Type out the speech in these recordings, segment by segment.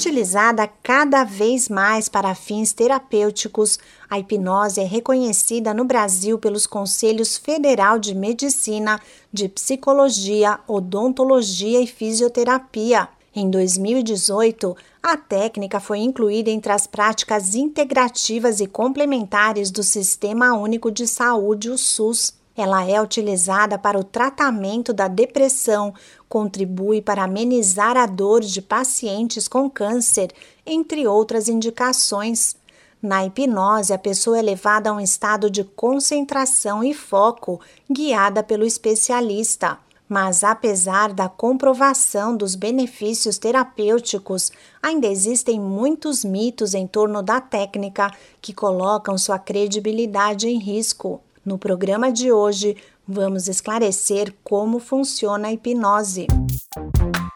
Utilizada cada vez mais para fins terapêuticos, a hipnose é reconhecida no Brasil pelos Conselhos Federal de Medicina, de Psicologia, Odontologia e Fisioterapia. Em 2018, a técnica foi incluída entre as práticas integrativas e complementares do Sistema Único de Saúde, o SUS. Ela é utilizada para o tratamento da depressão, contribui para amenizar a dor de pacientes com câncer, entre outras indicações. Na hipnose, a pessoa é levada a um estado de concentração e foco, guiada pelo especialista. Mas, apesar da comprovação dos benefícios terapêuticos, ainda existem muitos mitos em torno da técnica que colocam sua credibilidade em risco. No programa de hoje, vamos esclarecer como funciona a hipnose.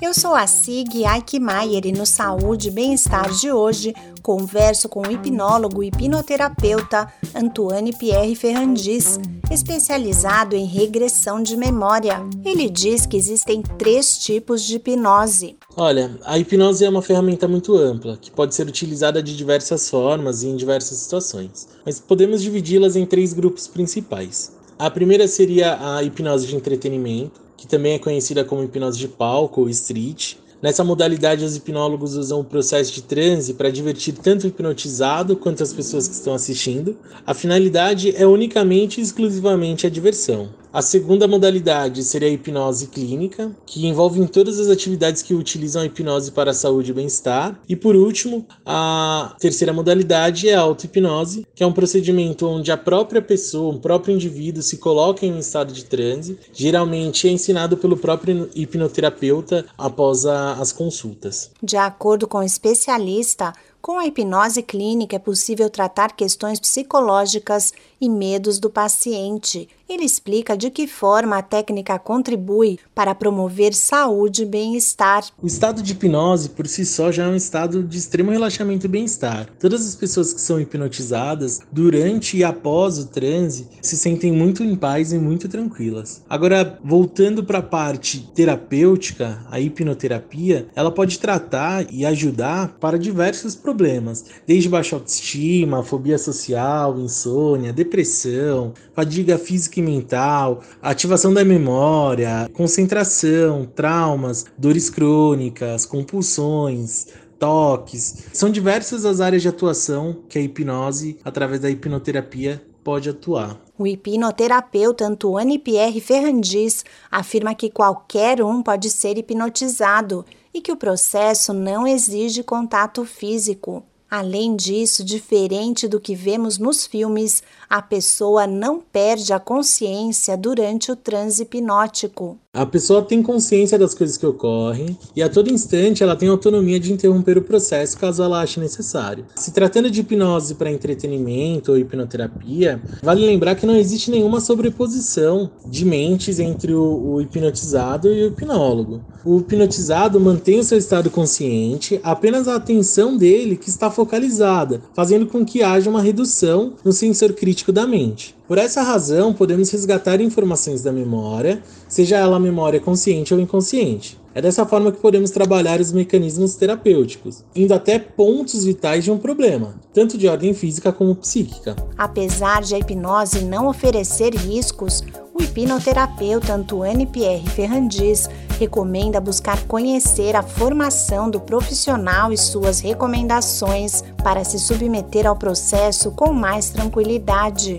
Eu sou a Sig Aikmaier e no Saúde e Bem-Estar de hoje converso com o hipnólogo e hipnoterapeuta Antoine Pierre Ferrandis, especializado em regressão de memória. Ele diz que existem três tipos de hipnose. Olha, a hipnose é uma ferramenta muito ampla, que pode ser utilizada de diversas formas e em diversas situações, mas podemos dividi-las em três grupos principais. A primeira seria a hipnose de entretenimento, que também é conhecida como hipnose de palco ou street. Nessa modalidade, os hipnólogos usam o processo de transe para divertir tanto o hipnotizado quanto as pessoas que estão assistindo. A finalidade é unicamente e exclusivamente a diversão. A segunda modalidade seria a hipnose clínica, que envolve todas as atividades que utilizam a hipnose para a saúde e bem-estar. E por último, a terceira modalidade é a auto-hipnose, que é um procedimento onde a própria pessoa, o próprio indivíduo se coloca em um estado de transe. Geralmente é ensinado pelo próprio hipnoterapeuta após a, as consultas. De acordo com o especialista, com a hipnose clínica é possível tratar questões psicológicas e medos do paciente. Ele explica de que forma a técnica contribui para promover saúde e bem-estar. O estado de hipnose por si só já é um estado de extremo relaxamento e bem-estar. Todas as pessoas que são hipnotizadas durante e após o transe se sentem muito em paz e muito tranquilas. Agora, voltando para a parte terapêutica, a hipnoterapia, ela pode tratar e ajudar para diversos problemas, desde baixa autoestima, fobia social, insônia, depressão, fadiga física e mental, ativação da memória, concentração, traumas, dores crônicas, compulsões, toques. São diversas as áreas de atuação que a hipnose, através da hipnoterapia, pode atuar. O hipnoterapeuta Antoine Pierre Ferrandis afirma que qualquer um pode ser hipnotizado e que o processo não exige contato físico. Além disso, diferente do que vemos nos filmes, a pessoa não perde a consciência durante o transe hipnótico. A pessoa tem consciência das coisas que ocorrem e a todo instante ela tem autonomia de interromper o processo caso ela ache necessário. Se tratando de hipnose para entretenimento ou hipnoterapia, vale lembrar que não existe nenhuma sobreposição de mentes entre o, o hipnotizado e o hipnólogo. O hipnotizado mantém o seu estado consciente, apenas a atenção dele que está focalizada, fazendo com que haja uma redução no sensor crítico da mente. Por essa razão, podemos resgatar informações da memória, seja ela memória consciente ou inconsciente. É dessa forma que podemos trabalhar os mecanismos terapêuticos, indo até pontos vitais de um problema, tanto de ordem física como psíquica. Apesar de a hipnose não oferecer riscos, o hipnoterapeuta Antoine Pierre Ferrandis recomenda buscar conhecer a formação do profissional e suas recomendações para se submeter ao processo com mais tranquilidade.